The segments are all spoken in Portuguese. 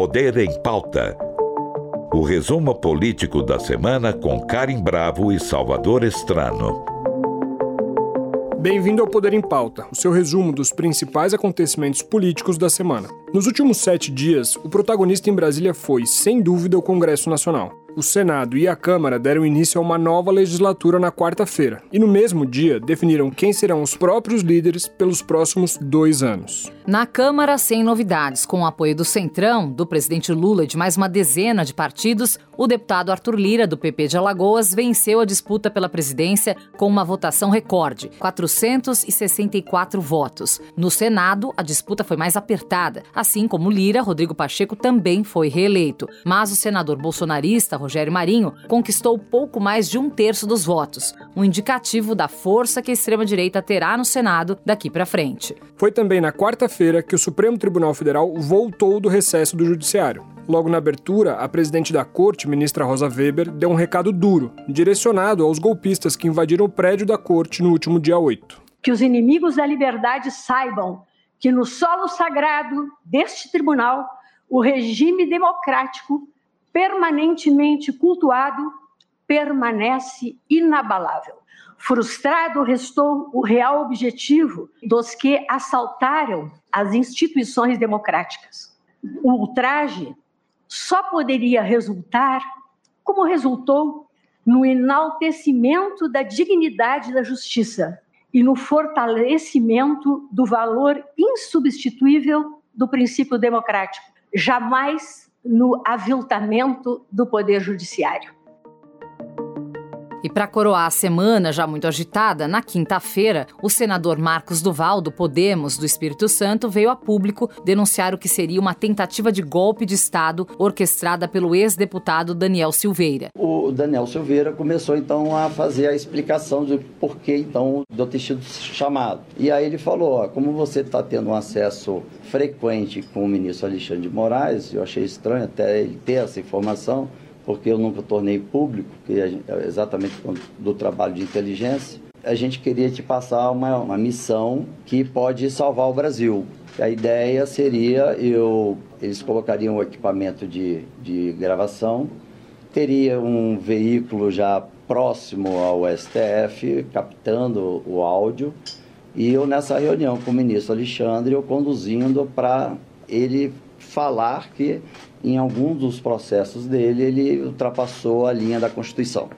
Poder em Pauta. O resumo político da semana com Karim Bravo e Salvador Estrano. Bem-vindo ao Poder em Pauta, o seu resumo dos principais acontecimentos políticos da semana. Nos últimos sete dias, o protagonista em Brasília foi, sem dúvida, o Congresso Nacional. O Senado e a Câmara deram início a uma nova legislatura na quarta-feira e, no mesmo dia, definiram quem serão os próprios líderes pelos próximos dois anos. Na Câmara, sem novidades, com o apoio do Centrão, do presidente Lula e de mais uma dezena de partidos, o deputado Arthur Lira, do PP de Alagoas, venceu a disputa pela presidência com uma votação recorde, 464 votos. No Senado, a disputa foi mais apertada, assim como Lira, Rodrigo Pacheco também foi reeleito. Mas o senador bolsonarista, Rogério Marinho, conquistou pouco mais de um terço dos votos, um indicativo da força que a extrema-direita terá no Senado daqui para frente. Foi também na quarta-feira que o Supremo Tribunal Federal voltou do recesso do Judiciário. Logo na abertura, a presidente da corte, ministra Rosa Weber, deu um recado duro, direcionado aos golpistas que invadiram o prédio da corte no último dia 8. Que os inimigos da liberdade saibam que no solo sagrado deste tribunal, o regime democrático permanentemente cultuado, permanece inabalável. Frustrado restou o real objetivo dos que assaltaram as instituições democráticas. O ultraje só poderia resultar, como resultou, no enaltecimento da dignidade da justiça e no fortalecimento do valor insubstituível do princípio democrático. Jamais no aviltamento do Poder Judiciário. E para coroar a semana já muito agitada, na quinta-feira, o senador Marcos Duval, do Podemos do Espírito Santo, veio a público denunciar o que seria uma tentativa de golpe de Estado orquestrada pelo ex-deputado Daniel Silveira. O Daniel Silveira começou então a fazer a explicação de por que então do ter sido chamado. E aí ele falou: ó, como você está tendo um acesso frequente com o ministro Alexandre de Moraes, eu achei estranho até ele ter essa informação porque eu nunca tornei público, que é exatamente do trabalho de inteligência, a gente queria te passar uma, uma missão que pode salvar o Brasil. A ideia seria, eu, eles colocariam o equipamento de, de gravação, teria um veículo já próximo ao STF, captando o áudio, e eu nessa reunião com o ministro Alexandre, eu conduzindo para ele falar que em algum dos processos dele ele ultrapassou a linha da Constituição.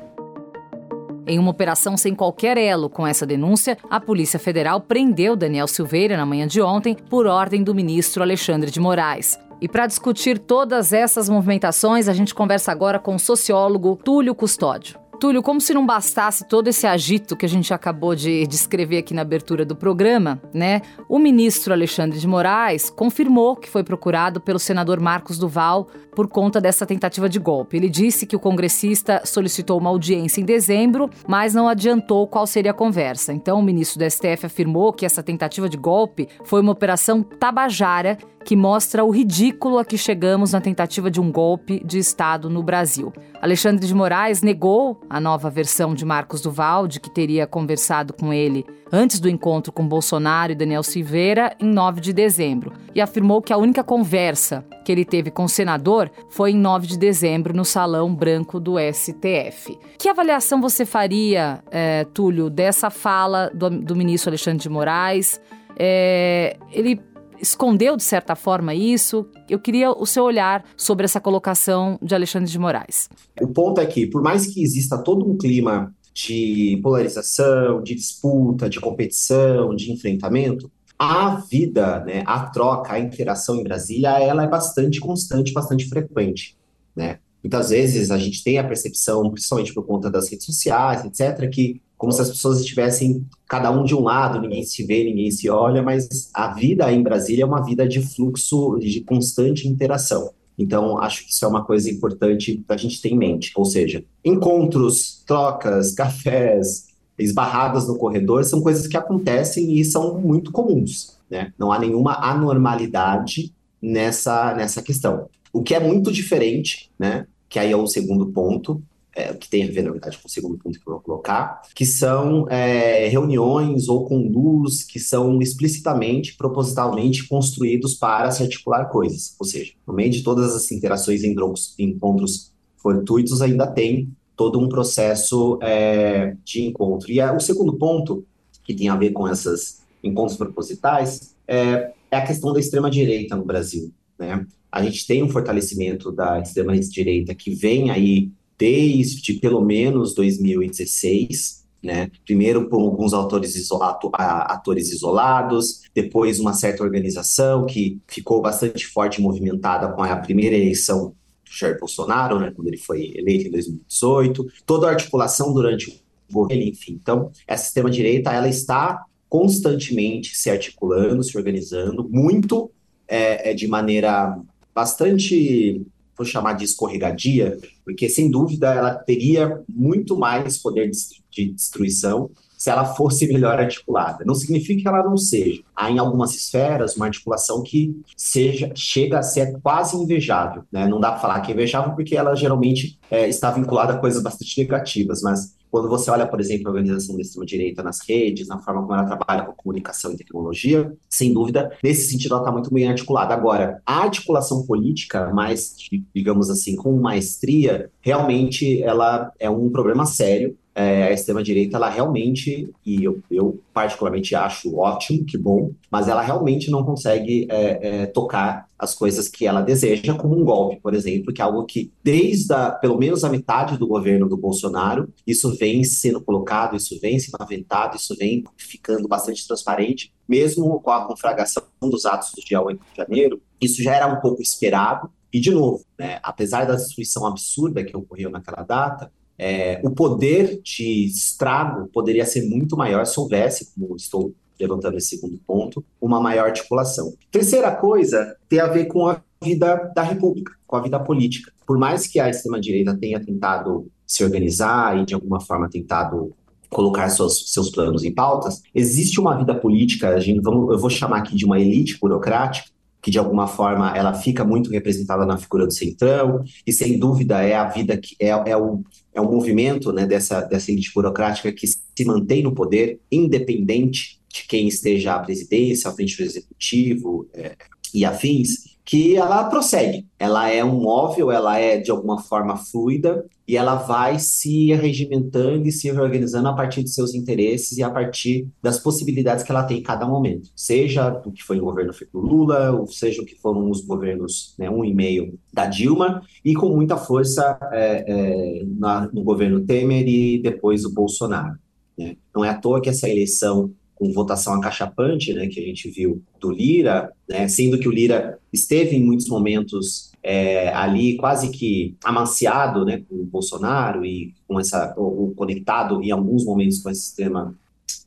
Em uma operação sem qualquer elo com essa denúncia, a Polícia Federal prendeu Daniel Silveira na manhã de ontem por ordem do ministro Alexandre de Moraes. E para discutir todas essas movimentações, a gente conversa agora com o sociólogo Túlio Custódio. Túlio, como se não bastasse todo esse agito que a gente acabou de descrever aqui na abertura do programa, né? O ministro Alexandre de Moraes confirmou que foi procurado pelo senador Marcos Duval por conta dessa tentativa de golpe. Ele disse que o congressista solicitou uma audiência em dezembro, mas não adiantou qual seria a conversa. Então, o ministro do STF afirmou que essa tentativa de golpe foi uma operação tabajara que mostra o ridículo a que chegamos na tentativa de um golpe de Estado no Brasil. Alexandre de Moraes negou a nova versão de Marcos Duval, de que teria conversado com ele antes do encontro com Bolsonaro e Daniel Silveira em 9 de dezembro, e afirmou que a única conversa que ele teve com o senador foi em 9 de dezembro no Salão Branco do STF. Que avaliação você faria, é, Túlio, dessa fala do, do ministro Alexandre de Moraes? É, ele escondeu, de certa forma, isso? Eu queria o seu olhar sobre essa colocação de Alexandre de Moraes. O ponto é que, por mais que exista todo um clima de polarização, de disputa, de competição, de enfrentamento, a vida, né, a troca, a interação em Brasília, ela é bastante constante, bastante frequente, né? Muitas vezes a gente tem a percepção, principalmente por conta das redes sociais, etc., que como se as pessoas estivessem cada um de um lado, ninguém se vê, ninguém se olha, mas a vida em Brasília é uma vida de fluxo, de constante interação. Então, acho que isso é uma coisa importante para a gente ter em mente. Ou seja, encontros, trocas, cafés, esbarradas no corredor são coisas que acontecem e são muito comuns. Né? Não há nenhuma anormalidade nessa, nessa questão. O que é muito diferente, né, que aí é o segundo ponto, é, que tem a ver, na verdade, com o segundo ponto que eu vou colocar, que são é, reuniões ou com luz que são explicitamente, propositalmente construídos para se articular coisas. Ou seja, no meio de todas as interações em encontros fortuitos, ainda tem todo um processo é, de encontro. E o segundo ponto, que tem a ver com esses encontros propositais, é, é a questão da extrema-direita no Brasil. Né? A gente tem um fortalecimento da extrema-direita que vem aí desde pelo menos 2016, né? Primeiro por alguns autores isolato, atores isolados, depois uma certa organização que ficou bastante forte e movimentada com a primeira eleição do Jair Bolsonaro, né? Quando ele foi eleito em 2018, toda a articulação durante o governo, enfim. Então, essa extrema direita ela está constantemente se articulando, se organizando, muito é, é de maneira bastante vou chamar de escorregadia, porque sem dúvida ela teria muito mais poder de destruição se ela fosse melhor articulada. Não significa que ela não seja. Há em algumas esferas uma articulação que seja chega a ser quase invejável. Né? Não dá para falar que é invejável porque ela geralmente é, está vinculada a coisas bastante negativas, mas quando você olha, por exemplo, a organização da extrema-direita nas redes, na forma como ela trabalha com comunicação e tecnologia, sem dúvida, nesse sentido ela está muito bem articulada. Agora, a articulação política, mais, digamos assim, com maestria, realmente ela é um problema sério é, a extrema-direita, ela realmente, e eu, eu, particularmente acho ótimo, que bom, mas ela realmente não consegue é, é, tocar as coisas que ela deseja, como um golpe, por exemplo, que é algo que, desde a, pelo menos a metade do governo do Bolsonaro, isso vem sendo colocado, isso vem sendo aventado, isso vem ficando bastante transparente, mesmo com a conflagração dos atos do dia 8 de janeiro, isso já era um pouco esperado, e, de novo, né, apesar da destruição absurda que ocorreu naquela data, é, o poder de estrago poderia ser muito maior se houvesse, como estou levantando esse segundo ponto, uma maior articulação. Terceira coisa tem a ver com a vida da República, com a vida política. Por mais que a extrema-direita tenha tentado se organizar e, de alguma forma, tentado colocar seus, seus planos em pautas, existe uma vida política, gente, vamos, eu vou chamar aqui de uma elite burocrática, que de alguma forma ela fica muito representada na figura do centrão, e sem dúvida é a vida que é, é, o, é o movimento né, dessa, dessa elite burocrática que se mantém no poder, independente de quem esteja à presidência, à frente do executivo é, e afins, que ela prossegue. Ela é um móvel, ela é de alguma forma fluida e ela vai se regimentando e se reorganizando a partir de seus interesses e a partir das possibilidades que ela tem em cada momento. Seja o que foi o governo feito Lula, ou seja o que foram os governos, né, um e meio da Dilma, e com muita força é, é, na, no governo Temer e depois o Bolsonaro. Né? Não é à toa que essa eleição com votação acachapante, né, que a gente viu do Lira, né, sendo que o Lira esteve em muitos momentos é, ali quase que amanciado né, com o Bolsonaro e com essa, ou, conectado em alguns momentos com esse sistema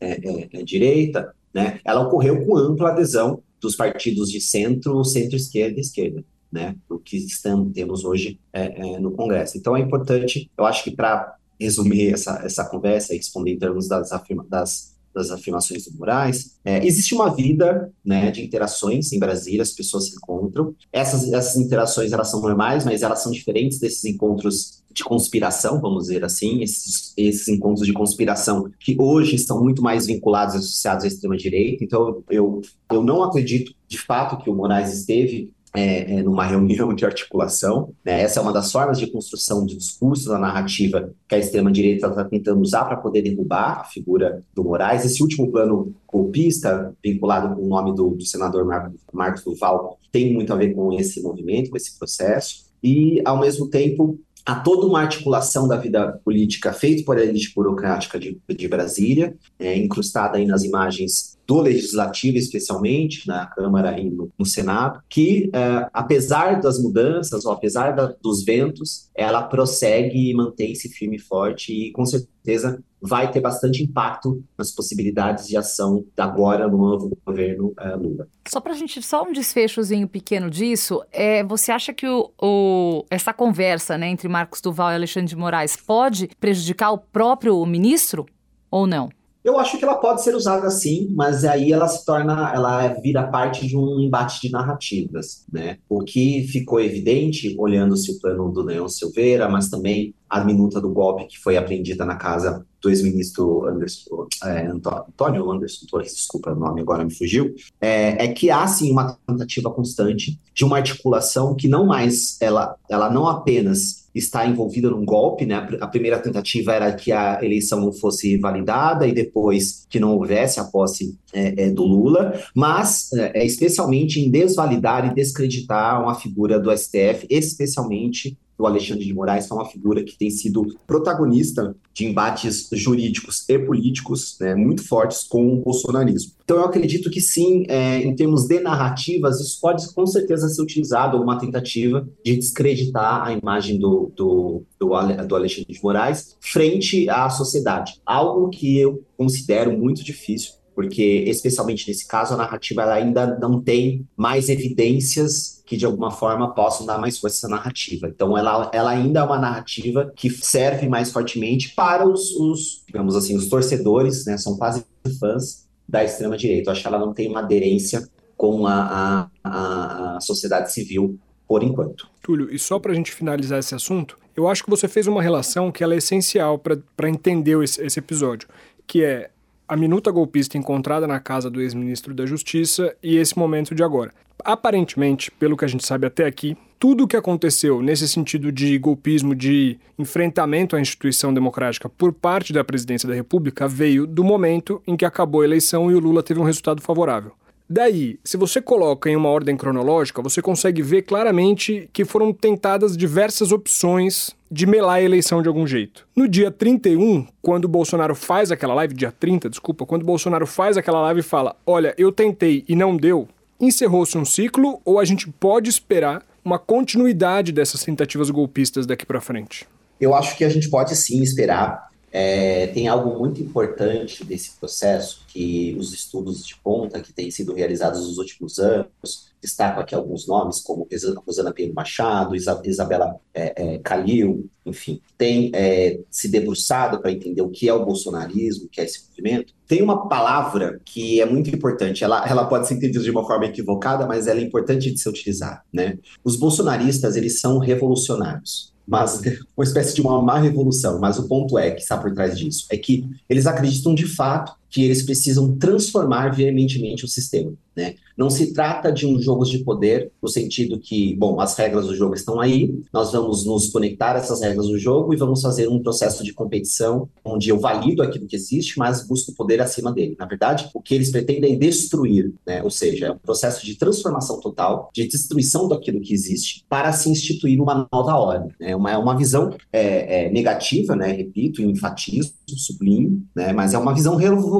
é, é, é, direita, né, ela ocorreu com ampla adesão dos partidos de centro, centro-esquerda e esquerda. Né, o que estamos, temos hoje é, é, no Congresso. Então é importante, eu acho que para resumir essa, essa conversa e responder em termos das, das das afirmações do Moraes, é, existe uma vida né, de interações em Brasília, as pessoas se encontram. Essas, essas interações elas são normais, mas elas são diferentes desses encontros de conspiração, vamos dizer assim, esses, esses encontros de conspiração que hoje estão muito mais vinculados e associados à extrema-direita. Então, eu, eu não acredito, de fato, que o Moraes esteve é, é, numa reunião de articulação. Né? Essa é uma das formas de construção de discurso da narrativa que a extrema-direita está tentando usar para poder derrubar a figura do Moraes. Esse último plano golpista, vinculado com o nome do, do senador Marcos, Marcos Duval, tem muito a ver com esse movimento, com esse processo. E, ao mesmo tempo, há toda uma articulação da vida política feita por elite burocrática de, de Brasília, é, incrustada aí nas imagens do Legislativo, especialmente, na Câmara e no, no Senado, que, é, apesar das mudanças, ou apesar da, dos ventos, ela prossegue e mantém-se firme e forte e, com certeza, vai ter bastante impacto nas possibilidades de ação agora no novo governo uh, Lula. Só para a gente, só um desfechozinho pequeno disso, é, você acha que o, o, essa conversa né, entre Marcos Duval e Alexandre de Moraes pode prejudicar o próprio ministro ou não? Eu acho que ela pode ser usada assim, mas aí ela se torna, ela vira parte de um embate de narrativas, né? O que ficou evidente, olhando-se o plano do Leão Silveira, mas também a minuta do golpe que foi apreendida na casa do ex-ministro Anderson, é, Antônio Anderson Torres, desculpa o nome agora me fugiu, é, é, que há sim uma tentativa constante de uma articulação que não mais, ela, ela não apenas está envolvida num golpe, né? A primeira tentativa era que a eleição não fosse validada e depois que não houvesse a posse é, é, do Lula, mas é, é especialmente em desvalidar e descreditar uma figura do STF, especialmente do Alexandre de Moraes, que é uma figura que tem sido protagonista de embates jurídicos e políticos né, muito fortes com o bolsonarismo. Então, eu acredito que sim, é, em termos de narrativas, isso pode com certeza ser utilizado uma tentativa de descreditar a imagem do, do, do, do Alexandre de Moraes frente à sociedade. Algo que eu considero muito difícil porque especialmente nesse caso a narrativa ela ainda não tem mais evidências que de alguma forma possam dar mais força à narrativa. Então ela, ela ainda é uma narrativa que serve mais fortemente para os, os digamos assim, os torcedores, né, são quase fãs da extrema direita. Eu acho que ela não tem uma aderência com a, a, a sociedade civil por enquanto. Túlio, e só para a gente finalizar esse assunto, eu acho que você fez uma relação que é essencial para entender esse, esse episódio, que é a minuta golpista encontrada na casa do ex-ministro da Justiça e esse momento de agora. Aparentemente, pelo que a gente sabe até aqui, tudo o que aconteceu nesse sentido de golpismo, de enfrentamento à instituição democrática por parte da presidência da República veio do momento em que acabou a eleição e o Lula teve um resultado favorável. Daí, se você coloca em uma ordem cronológica, você consegue ver claramente que foram tentadas diversas opções de melar a eleição de algum jeito. No dia 31, quando o Bolsonaro faz aquela live, dia 30, desculpa, quando o Bolsonaro faz aquela live e fala: Olha, eu tentei e não deu, encerrou-se um ciclo ou a gente pode esperar uma continuidade dessas tentativas golpistas daqui para frente? Eu acho que a gente pode sim esperar é, tem algo muito importante desse processo que os estudos de ponta que têm sido realizados nos últimos anos, destaco aqui alguns nomes, como Rosana Pedro Machado, Isabela é, é, Calil, enfim, tem é, se debruçado para entender o que é o bolsonarismo, o que é esse movimento. Tem uma palavra que é muito importante, ela, ela pode ser entendida de uma forma equivocada, mas ela é importante de ser utilizada. Né? Os bolsonaristas, eles são revolucionários mas uma espécie de uma má revolução. Mas o ponto é que está por trás disso é que eles acreditam de fato que eles precisam transformar veementemente o sistema. Né? Não se trata de um jogo de poder, no sentido que, bom, as regras do jogo estão aí, nós vamos nos conectar a essas regras do jogo e vamos fazer um processo de competição onde eu valido aquilo que existe, mas busco poder acima dele. Na verdade, o que eles pretendem é destruir, né? ou seja, é um processo de transformação total, de destruição daquilo que existe, para se instituir uma nova ordem. Né? Uma, é uma visão é, é, negativa, né? repito, enfatizo, sublime, né? mas é uma visão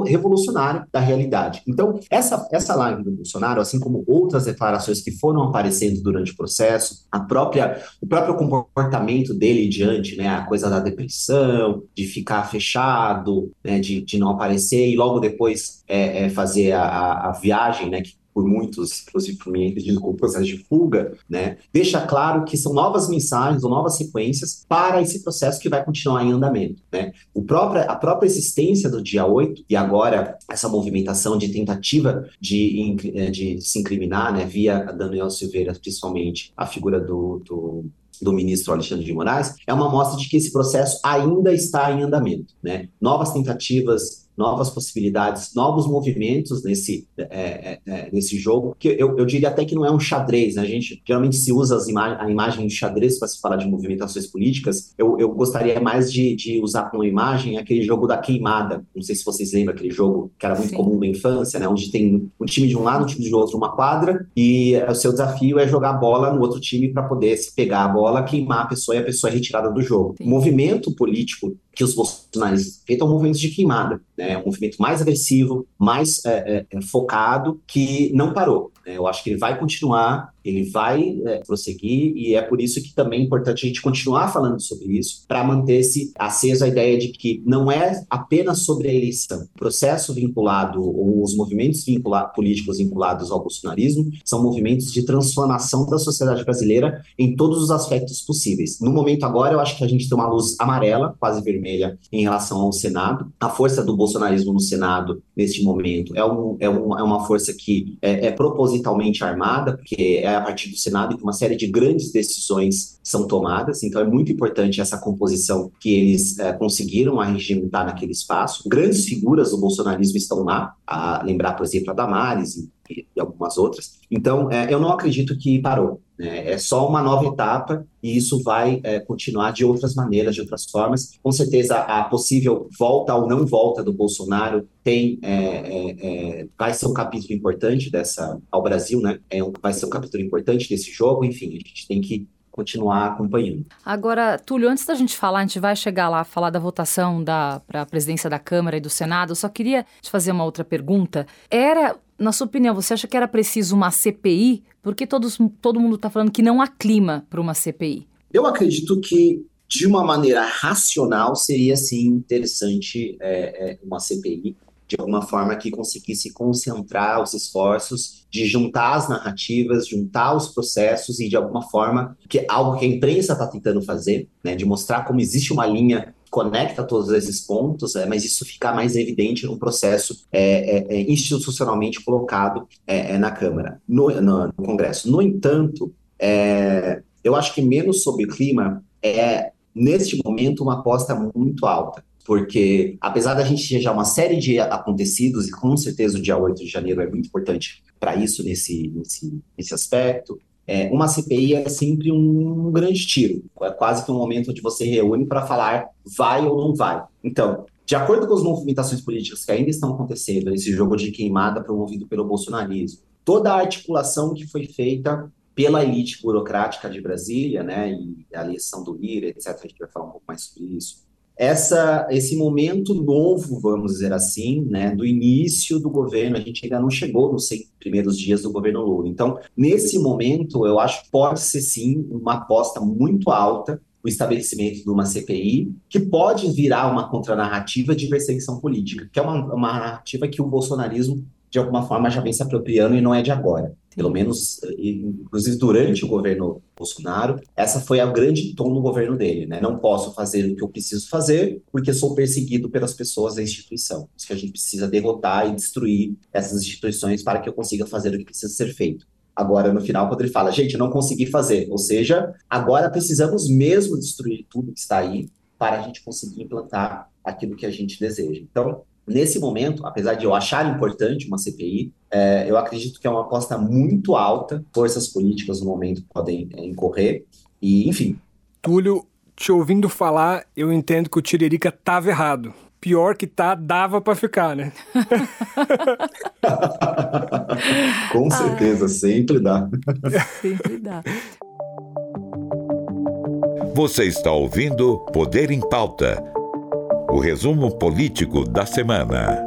revolucionária da realidade. Então, essa, essa live do Bolsonaro, assim como outras declarações que foram aparecendo durante o processo, a própria, o próprio comportamento dele diante, né, a coisa da depressão, de ficar fechado, né, de, de não aparecer e logo depois é, é fazer a, a, viagem, né, que por muitos, inclusive por mim, acredito como processo de fuga, né, deixa claro que são novas mensagens ou novas sequências para esse processo que vai continuar em andamento. Né. O a própria existência do dia 8 e agora essa movimentação de tentativa de, eh, de se incriminar, né, via Daniel Silveira, principalmente, a figura do, do do ministro Alexandre de Moraes, é uma mostra de que esse processo ainda está em andamento. Né? Novas tentativas novas possibilidades, novos movimentos nesse, é, é, é, nesse jogo, que eu, eu diria até que não é um xadrez, né? A gente geralmente se usa ima a imagem de xadrez para se falar de movimentações políticas. Eu, eu gostaria mais de, de usar como imagem aquele jogo da queimada. Não sei se vocês lembram aquele jogo que era muito Sim. comum na infância, né? Onde tem um time de um lado, um time de outro, uma quadra, e o seu desafio é jogar a bola no outro time para poder se pegar a bola, queimar a pessoa e a pessoa é retirada do jogo. Sim. O movimento político que os bolsonaristas feitos é um movimento de queimada, né? um movimento mais agressivo, mais é, é, focado, que não parou. Né? Eu acho que ele vai continuar ele vai é, prosseguir e é por isso que também é importante a gente continuar falando sobre isso, para manter-se acesa a ideia de que não é apenas sobre a eleição. O processo vinculado, ou os movimentos vincula políticos vinculados ao bolsonarismo, são movimentos de transformação da sociedade brasileira em todos os aspectos possíveis. No momento agora, eu acho que a gente tem uma luz amarela, quase vermelha, vermelha em relação ao Senado. A força do bolsonarismo no Senado, neste momento, é, um, é, um, é uma força que é, é, propositalmente armada, porque é a partir do Senado que uma série de grandes decisões são tomadas, então é muito importante essa composição que eles é, conseguiram arregimentar naquele espaço. Grandes figuras do bolsonarismo estão lá, a lembrar, por exemplo, a Damares e, e algumas outras. Então, é, eu não acredito que parou. Né? É só uma nova etapa e isso vai é, continuar de outras maneiras, de outras formas. Com certeza, a possível volta ou não volta do Bolsonaro tem é, é, é vai ser um capítulo importante dessa ao Brasil, né? É um, vai ser um capítulo importante desse jogo. Enfim, a gente tem que continuar acompanhando. Agora, Túlio, antes da gente falar, a gente vai chegar lá falar da votação da para a presidência da Câmara e do Senado. Eu só queria te fazer uma outra pergunta. Era, na sua opinião, você acha que era preciso uma CPI? Porque todos, todo mundo está falando que não há clima para uma CPI. Eu acredito que de uma maneira racional seria sim interessante é, é, uma CPI de alguma forma que conseguisse concentrar os esforços de juntar as narrativas, juntar os processos e de alguma forma que é algo que a imprensa está tentando fazer, né, de mostrar como existe uma linha que conecta todos esses pontos, é, mas isso ficar mais evidente no processo é, é, é institucionalmente colocado é, na Câmara, no, no, no, Congresso. No entanto, eu acho que menos sobre o clima é neste momento uma aposta muito alta porque apesar da gente ter já uma série de acontecidos, e com certeza o dia 8 de janeiro é muito importante para isso nesse, nesse, nesse aspecto, é, uma CPI é sempre um, um grande tiro, é quase que um momento onde você reúne para falar vai ou não vai. Então, de acordo com as movimentações políticas que ainda estão acontecendo, esse jogo de queimada promovido pelo bolsonarismo, toda a articulação que foi feita pela elite burocrática de Brasília, né, e a eleição do Lira, etc., a gente vai falar um pouco mais sobre isso, essa, esse momento novo, vamos dizer assim, né, do início do governo, a gente ainda não chegou nos 100 primeiros dias do governo Lula. Então, nesse momento, eu acho que pode ser sim uma aposta muito alta o estabelecimento de uma CPI, que pode virar uma contranarrativa de perseguição política, que é uma, uma narrativa que o bolsonarismo, de alguma forma, já vem se apropriando e não é de agora pelo menos, inclusive durante o governo Bolsonaro, essa foi a grande tom do governo dele, né? Não posso fazer o que eu preciso fazer porque sou perseguido pelas pessoas da instituição. Isso que a gente precisa derrotar e destruir essas instituições para que eu consiga fazer o que precisa ser feito. Agora, no final, quando ele fala, gente, não consegui fazer, ou seja, agora precisamos mesmo destruir tudo que está aí para a gente conseguir implantar aquilo que a gente deseja. Então, nesse momento, apesar de eu achar importante uma CPI, é, eu acredito que é uma aposta muito alta, forças políticas no momento podem é, incorrer, e enfim. Túlio, te ouvindo falar, eu entendo que o Tiririca estava errado. Pior que tá, dava para ficar, né? Com certeza, ah. sempre dá. Sempre dá. Você está ouvindo Poder em Pauta o resumo político da semana.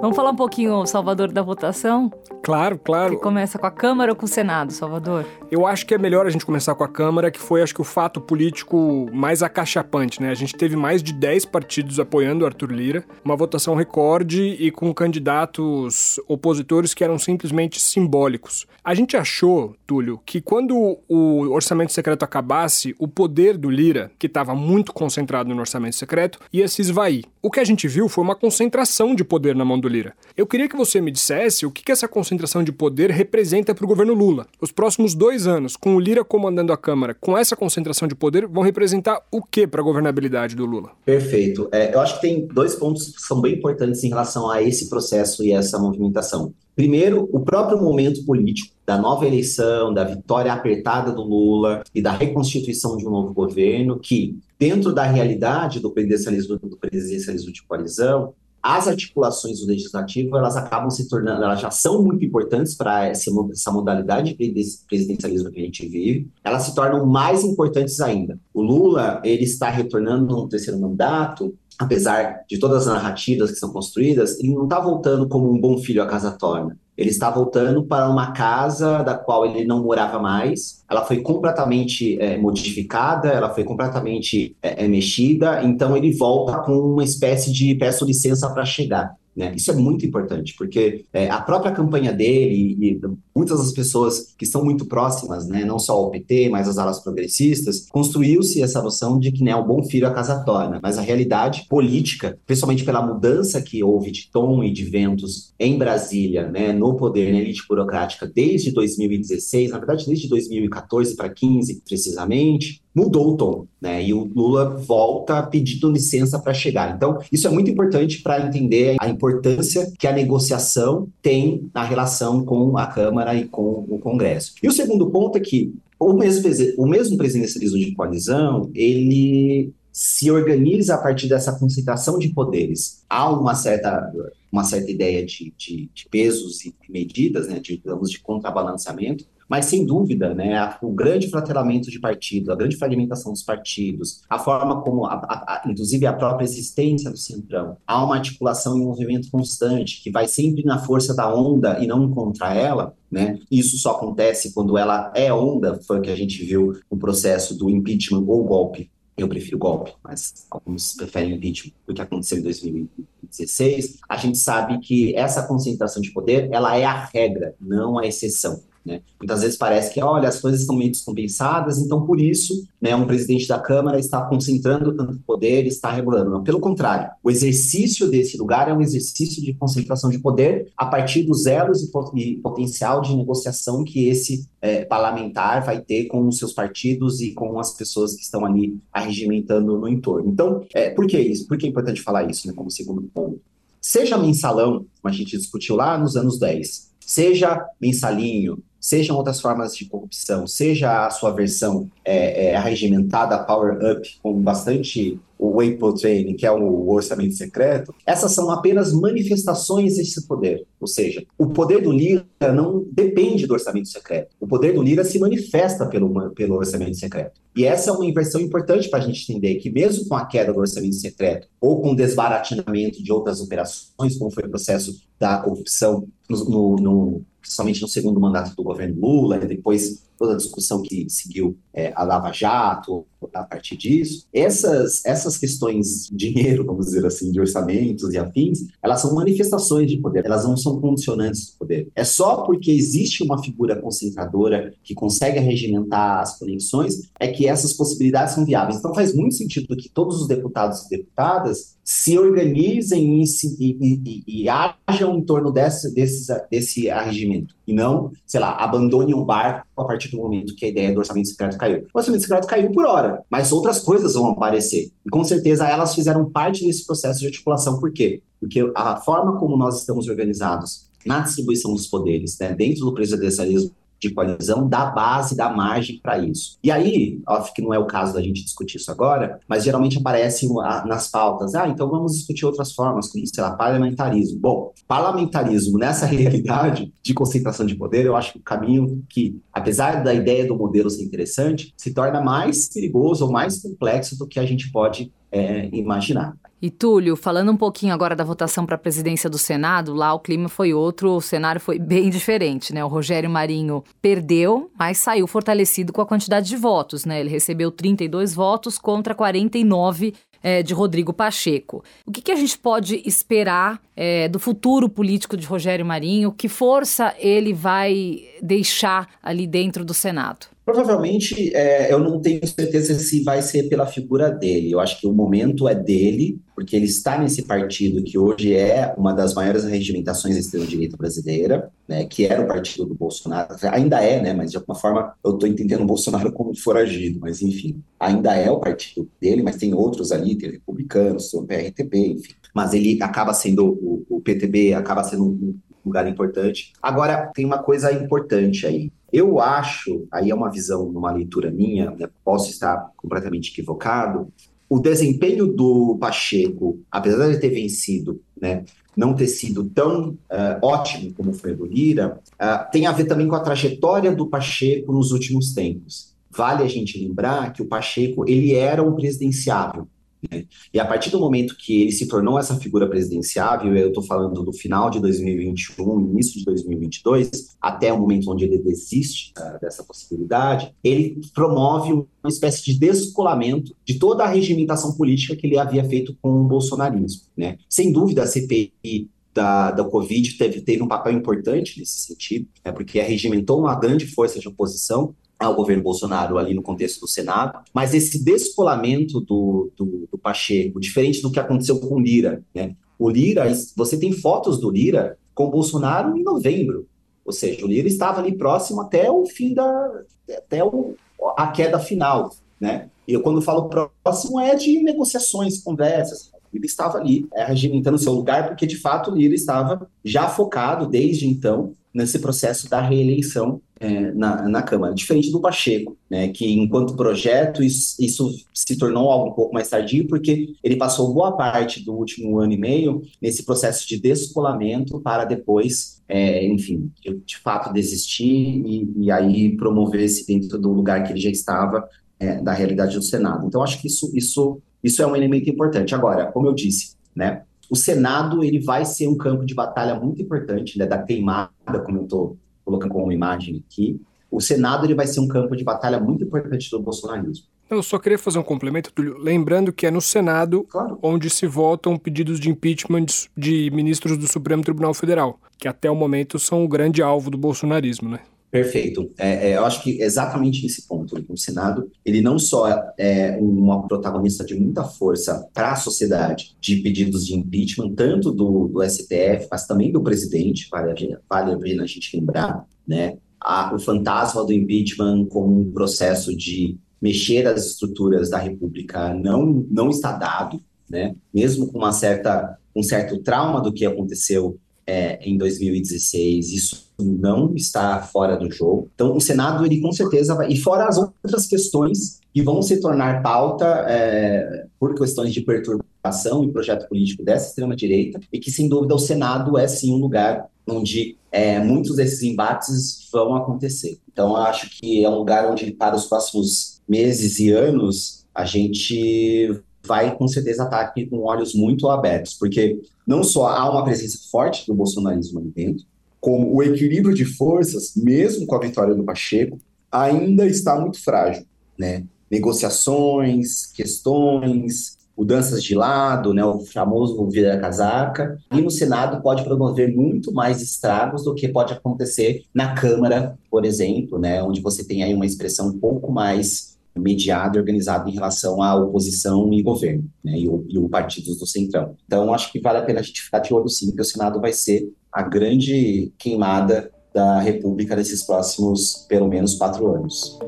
Vamos falar um pouquinho, Salvador, da votação? Claro, claro. Que começa com a Câmara ou com o Senado, Salvador? Eu acho que é melhor a gente começar com a Câmara, que foi, acho que, o fato político mais acachapante, né? A gente teve mais de 10 partidos apoiando o Arthur Lira, uma votação recorde e com candidatos opositores que eram simplesmente simbólicos. A gente achou, Túlio, que quando o orçamento secreto acabasse, o poder do Lira, que estava muito concentrado no orçamento secreto, ia se esvair. O que a gente viu foi uma concentração de poder na mão do Lira. Eu queria que você me dissesse o que, que essa concentração concentração de poder representa para o governo Lula. Os próximos dois anos, com o Lira comandando a Câmara, com essa concentração de poder, vão representar o que para a governabilidade do Lula? Perfeito. É, eu acho que tem dois pontos que são bem importantes em relação a esse processo e essa movimentação. Primeiro, o próprio momento político da nova eleição, da vitória apertada do Lula e da reconstituição de um novo governo, que, dentro da realidade do presidencialismo, do presidencialismo de coalizão, as articulações do legislativo elas acabam se tornando, elas já são muito importantes para essa, essa modalidade de presidencialismo que a gente vive, elas se tornam mais importantes ainda. O Lula ele está retornando no terceiro mandato, apesar de todas as narrativas que são construídas, ele não está voltando como um bom filho à casa torna. Ele está voltando para uma casa da qual ele não morava mais. Ela foi completamente é, modificada, ela foi completamente é, é, mexida. Então ele volta com uma espécie de peço licença para chegar. Né? Isso é muito importante, porque é, a própria campanha dele e, e muitas das pessoas que são muito próximas, né, não só ao PT, mas às alas progressistas, construiu-se essa noção de que né, o bom filho a casa torna. Mas a realidade política, principalmente pela mudança que houve de tom e de ventos em Brasília, né, no poder, na elite burocrática, desde 2016, na verdade desde 2014 para 15 precisamente, mudou o tom, né? E o Lula volta pedindo licença para chegar. Então, isso é muito importante para entender a importância que a negociação tem na relação com a Câmara e com o Congresso. E o segundo ponto é que o mesmo, o mesmo presidencialismo de coalizão, ele se organiza a partir dessa concentração de poderes. Há uma certa, uma certa ideia de, de, de pesos e medidas, né, de, digamos, de contrabalanceamento, mas, sem dúvida, né, o grande fratelamento de partidos, a grande fragmentação dos partidos, a forma como, a, a, a, inclusive, a própria existência do Centrão, há uma articulação e um movimento constante, que vai sempre na força da onda e não contra ela, né? Isso só acontece quando ela é onda, foi o que a gente viu no processo do impeachment ou golpe eu prefiro golpe, mas alguns preferem impeachment, do que aconteceu em 2016. A gente sabe que essa concentração de poder, ela é a regra, não a exceção. Né? Muitas vezes parece que, olha, as coisas estão meio descompensadas, então por isso né, um presidente da Câmara está concentrando tanto poder, está regulando. Não, pelo contrário, o exercício desse lugar é um exercício de concentração de poder a partir dos elos e, e potencial de negociação que esse é, parlamentar vai ter com os seus partidos e com as pessoas que estão ali arregimentando no entorno. Então, é, por que isso? Por que é importante falar isso né, como segundo ponto? Seja mensalão, como a gente discutiu lá nos anos 10, seja mensalinho, sejam outras formas de corrupção, seja a sua versão é, é, arregimentada, power up, com bastante o whey training, que é o orçamento secreto, essas são apenas manifestações desse poder. Ou seja, o poder do Lira não depende do orçamento secreto. O poder do Lira se manifesta pelo, pelo orçamento secreto. E essa é uma inversão importante para a gente entender que, mesmo com a queda do orçamento secreto ou com o desbaratinamento de outras operações, como foi o processo da corrupção no, no, no principalmente no segundo mandato do governo Lula, e depois toda a discussão que seguiu é, a Lava Jato a partir disso. Essas, essas questões de dinheiro, vamos dizer assim, de orçamentos e afins, elas são manifestações de poder, elas não são condicionantes do poder. É só porque existe uma figura concentradora que consegue regimentar as conexões é que essas possibilidades são viáveis. Então faz muito sentido que todos os deputados e deputadas se organizem e, se, e, e, e ajam em torno desse, desse, desse arregimento. E não, sei lá, abandonem o barco a partir do momento que a ideia do orçamento secreto caiu. O orçamento secreto caiu por hora, mas outras coisas vão aparecer. E com certeza elas fizeram parte desse processo de articulação. Por quê? Porque a forma como nós estamos organizados na distribuição dos poderes, né, dentro do presidencialismo de coalizão dá base, dá margem para isso. E aí, óbvio que não é o caso da gente discutir isso agora, mas geralmente aparece nas pautas, ah, então vamos discutir outras formas, como, sei lá, parlamentarismo. Bom, parlamentarismo nessa realidade de concentração de poder, eu acho que o caminho que, apesar da ideia do modelo ser interessante, se torna mais perigoso ou mais complexo do que a gente pode é, imaginar. E Túlio, falando um pouquinho agora da votação para a presidência do Senado, lá o clima foi outro, o cenário foi bem diferente, né? O Rogério Marinho perdeu, mas saiu fortalecido com a quantidade de votos, né? Ele recebeu 32 votos contra 49 é, de Rodrigo Pacheco. O que, que, a gente pode esperar é, do futuro político de Rogério Marinho? Que força ele vai deixar ali dentro do Senado? Provavelmente, é, eu não tenho certeza se vai ser pela figura dele. Eu acho que o momento é dele, porque ele está nesse partido que hoje é uma das maiores regimentações da extrema-direita brasileira, né, que era o partido do Bolsonaro, ainda é, né, mas de alguma forma eu estou entendendo o Bolsonaro como foragido, mas enfim, ainda é o partido dele, mas tem outros ali, tem republicanos, tem o PRTB, enfim. Mas ele acaba sendo, o, o PTB acaba sendo um lugar importante. Agora, tem uma coisa importante aí. Eu acho, aí é uma visão, uma leitura minha, né, posso estar completamente equivocado, o desempenho do Pacheco, apesar de ter vencido, né, não ter sido tão uh, ótimo como foi do Lira, uh, tem a ver também com a trajetória do Pacheco nos últimos tempos. Vale a gente lembrar que o Pacheco ele era um presidenciável. Né? E a partir do momento que ele se tornou essa figura presidenciável, eu estou falando do final de 2021, início de 2022, até o momento onde ele desiste uh, dessa possibilidade, ele promove uma espécie de descolamento de toda a regimentação política que ele havia feito com o bolsonarismo. Né? Sem dúvida, a CPI da, da Covid teve, teve um papel importante nesse sentido, né, porque arregimentou uma grande força de oposição ao governo Bolsonaro ali no contexto do Senado, mas esse descolamento do, do, do Pacheco, diferente do que aconteceu com o Lira, né? O Lira, você tem fotos do Lira com o Bolsonaro em novembro, ou seja, o Lira estava ali próximo até o fim da, até o, a queda final, né? E eu, quando falo próximo, é de negociações, conversas. Ele estava ali, é, regimentando seu lugar, porque de fato o Lira estava já focado desde então nesse processo da reeleição é, na, na Câmara, diferente do Pacheco, né, que enquanto projeto isso, isso, se tornou algo um pouco mais tardio, porque ele passou boa parte do último ano e meio nesse processo de descolamento para depois, é, enfim, de fato desistir e, e aí promover-se dentro do lugar que ele já estava é, da realidade do Senado. Então, acho que isso, isso, isso é um elemento importante. Agora, como eu disse, né, o Senado ele vai ser um campo de batalha muito importante, né, da queimada, como eu estou colocando como imagem aqui. O Senado ele vai ser um campo de batalha muito importante do bolsonarismo. Eu só queria fazer um complemento, Túlio, lembrando que é no Senado claro. onde se votam pedidos de impeachment de ministros do Supremo Tribunal Federal, que até o momento são o grande alvo do bolsonarismo, né? Perfeito. É, é, eu acho que exatamente esse ponto. O Senado, ele não só é uma protagonista de muita força para a sociedade de pedidos de impeachment, tanto do, do STF, mas também do presidente, vale a, vale a pena a gente lembrar, né? A, o fantasma do impeachment como um processo de mexer as estruturas da República não, não está dado, né? Mesmo com uma certa, um certo trauma do que aconteceu é, em 2016, isso não está fora do jogo. Então, o Senado, ele com certeza vai. E fora as outras questões que vão se tornar pauta é, por questões de perturbação e projeto político dessa extrema-direita, e que, sem dúvida, o Senado é sim um lugar onde é, muitos desses embates vão acontecer. Então, acho que é um lugar onde, para os próximos meses e anos, a gente vai com certeza estar aqui com olhos muito abertos, porque não só há uma presença forte do bolsonarismo ali dentro, como o equilíbrio de forças, mesmo com a vitória do Pacheco, ainda está muito frágil, né? Negociações, questões, mudanças de lado, né, o famoso vira-casaca, e no Senado pode promover muito mais estragos do que pode acontecer na Câmara, por exemplo, né, onde você tem aí uma expressão um pouco mais mediado e organizado em relação à oposição e governo, né, e, o, e o do Centrão. Então, acho que vale a pena a gente ficar de olho sim, que o Senado vai ser a grande queimada da República nesses próximos, pelo menos, quatro anos.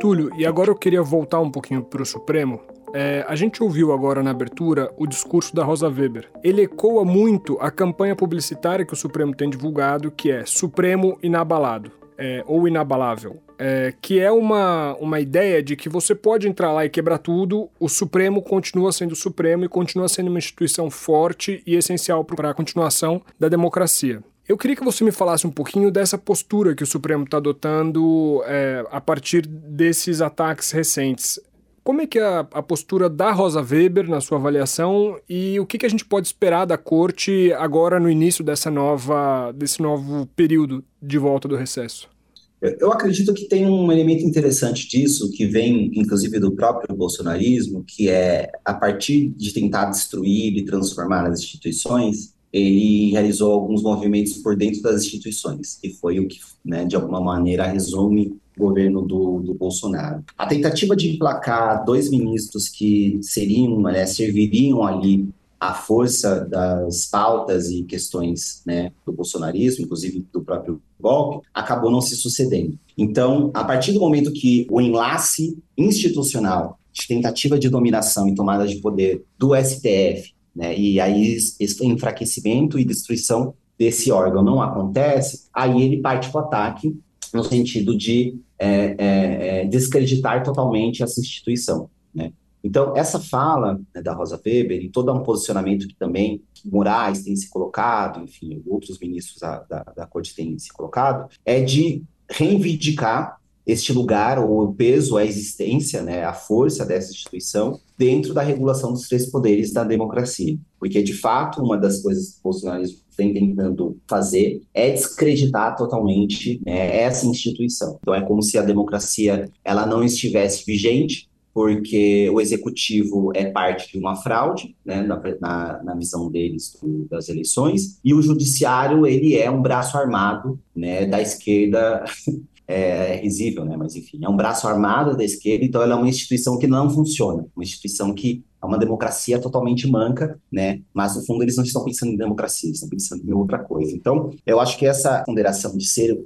Túlio, e agora eu queria voltar um pouquinho para o Supremo. É, a gente ouviu agora na abertura o discurso da Rosa Weber. Ele ecoa muito a campanha publicitária que o Supremo tem divulgado, que é Supremo inabalado é, ou inabalável, é, que é uma, uma ideia de que você pode entrar lá e quebrar tudo, o Supremo continua sendo o Supremo e continua sendo uma instituição forte e essencial para a continuação da democracia. Eu queria que você me falasse um pouquinho dessa postura que o Supremo está adotando é, a partir desses ataques recentes. Como é que é a, postura da Rosa Weber na sua avaliação e o que, que a gente pode esperar da corte agora no início dessa nova, desse novo período de volta do recesso? Eu acredito que tem um elemento interessante disso, que vem inclusive do próprio bolsonarismo, que é a partir de tentar destruir e transformar as instituições, ele realizou alguns movimentos por dentro das instituições, e foi o que, né, de alguma maneira, resume governo do, do Bolsonaro. A tentativa de emplacar dois ministros que seriam, né, serviriam ali a força das pautas e questões né, do bolsonarismo, inclusive do próprio golpe, acabou não se sucedendo. Então, a partir do momento que o enlace institucional de tentativa de dominação e tomada de poder do STF, né, e aí esse enfraquecimento e destruição desse órgão não acontece, aí ele parte para o ataque no sentido de é, é, é, descreditar totalmente essa instituição. Né? Então, essa fala né, da Rosa Weber e todo um posicionamento que também Moraes tem se colocado, enfim, outros ministros da, da, da corte têm se colocado, é de reivindicar este lugar, ou o peso, a existência, né, a força dessa instituição dentro da regulação dos três poderes da democracia. Porque, de fato, uma das coisas que o bolsonarismo vem tentando fazer é descreditar totalmente né, essa instituição. Então, é como se a democracia ela não estivesse vigente, porque o executivo é parte de uma fraude, né, na, na, na visão deles do, das eleições, e o judiciário ele é um braço armado, né, da esquerda é, é risível, né? Mas enfim, é um braço armado da esquerda, então ela é uma instituição que não funciona, uma instituição que é uma democracia totalmente manca, né? Mas no fundo eles não estão pensando em democracia, estão pensando em outra coisa. Então, eu acho que essa ponderação de ser,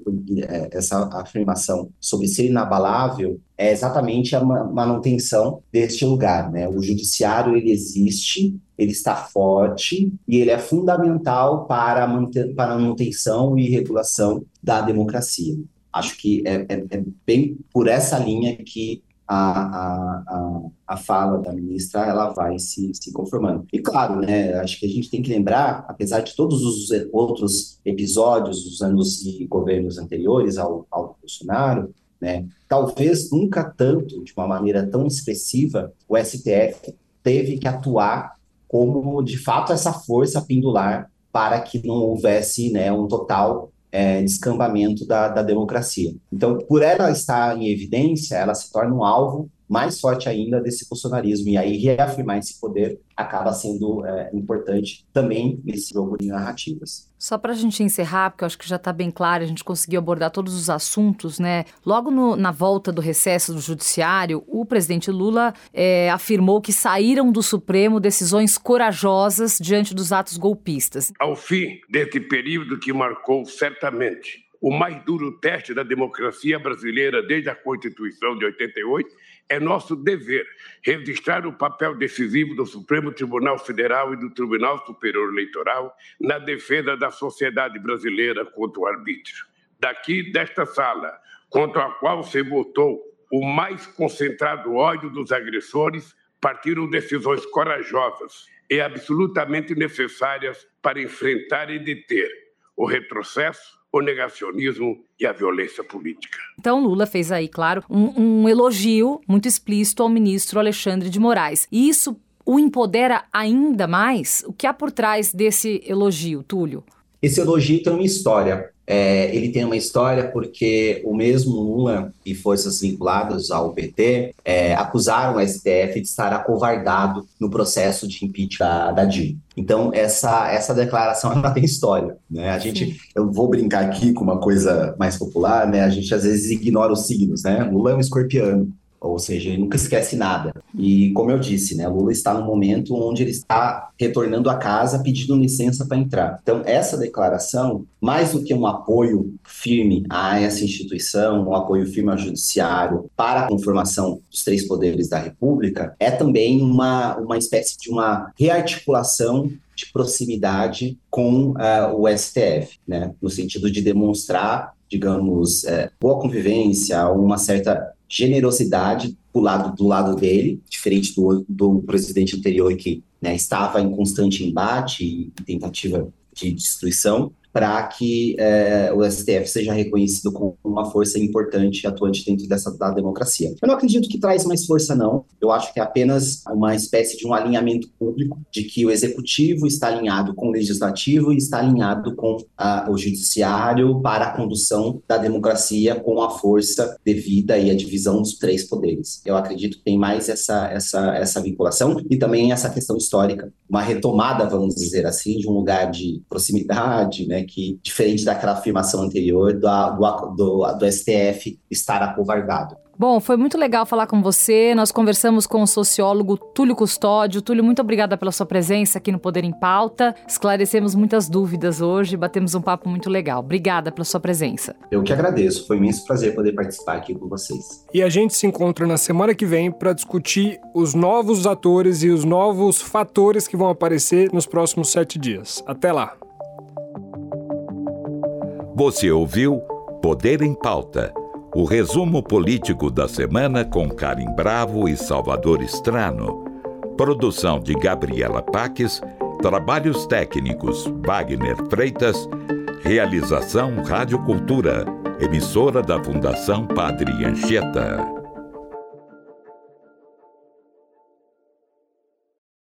é, essa afirmação sobre ser inabalável é exatamente a manutenção deste lugar, né? O judiciário ele existe, ele está forte e ele é fundamental para a, para a manutenção e regulação da democracia. Acho que é, é, é bem por essa linha que a, a, a, fala da ministra ela vai se, se conformando. E claro, né, acho que a gente tem que lembrar, apesar de todos os outros episódios dos anos e governos anteriores ao, ao Bolsonaro, né, talvez nunca tanto, de uma maneira tão expressiva, o STF teve que atuar como, de fato, essa força pendular para que não houvesse né, um total é, descambamento da, da democracia. Então, por ela estar em evidência, ela se torna um alvo mais forte ainda desse bolsonarismo. E aí reafirmar esse poder acaba sendo é, importante também nesse jogo de narrativas. Só para a gente encerrar, porque eu acho que já está bem claro, a gente conseguiu abordar todos os assuntos, né? Logo no, na volta do recesso do Judiciário, o presidente Lula é, afirmou que saíram do Supremo decisões corajosas diante dos atos golpistas. Ao fim desse período que marcou certamente o mais duro teste da democracia brasileira desde a Constituição de 88, é nosso dever registrar o papel decisivo do Supremo Tribunal Federal e do Tribunal Superior Eleitoral na defesa da sociedade brasileira contra o arbítrio. Daqui desta sala, contra a qual se votou o mais concentrado ódio dos agressores, partiram decisões corajosas e absolutamente necessárias para enfrentar e deter o retrocesso, o negacionismo e a violência política. Então, Lula fez aí, claro, um, um elogio muito explícito ao ministro Alexandre de Moraes. E isso o empodera ainda mais? O que há por trás desse elogio, Túlio? Esse elogio tem uma história. É, ele tem uma história porque o mesmo Lula e forças vinculadas ao PT é, acusaram o STF de estar acovardado no processo de impeachment da, da Dilma. Então, essa, essa declaração ela tem história. Né? A gente, eu vou brincar aqui com uma coisa mais popular, né? a gente às vezes ignora os signos. Né? Lula é um escorpiano ou seja, ele nunca esquece nada. E como eu disse, né, Lula está no momento onde ele está retornando a casa pedindo licença para entrar. Então, essa declaração, mais do que um apoio firme a essa instituição, um apoio firme ao judiciário para a conformação dos três poderes da República, é também uma, uma espécie de uma rearticulação de proximidade com uh, o STF, né, no sentido de demonstrar digamos, é, boa convivência, uma certa generosidade do lado, do lado dele, diferente do, do presidente anterior que né, estava em constante embate e tentativa de destruição para que é, o STF seja reconhecido como uma força importante atuante dentro dessa da democracia. Eu não acredito que traz mais força, não. Eu acho que é apenas uma espécie de um alinhamento público de que o executivo está alinhado com o legislativo e está alinhado com a, o judiciário para a condução da democracia com a força devida e a divisão dos três poderes. Eu acredito que tem mais essa, essa, essa vinculação e também essa questão histórica, uma retomada, vamos dizer assim, de um lugar de proximidade, né, que, diferente daquela afirmação anterior do, do, do, do STF estar acovardado. Bom, foi muito legal falar com você. Nós conversamos com o sociólogo Túlio Custódio. Túlio, muito obrigada pela sua presença aqui no Poder em Pauta. Esclarecemos muitas dúvidas hoje, batemos um papo muito legal. Obrigada pela sua presença. Eu que agradeço. Foi um imenso prazer poder participar aqui com vocês. E a gente se encontra na semana que vem para discutir os novos atores e os novos fatores que vão aparecer nos próximos sete dias. Até lá. Você ouviu Poder em Pauta, o resumo político da semana com Karim Bravo e Salvador Estrano. Produção de Gabriela Paques, trabalhos técnicos Wagner Freitas, realização Rádio Cultura, emissora da Fundação Padre Anchieta.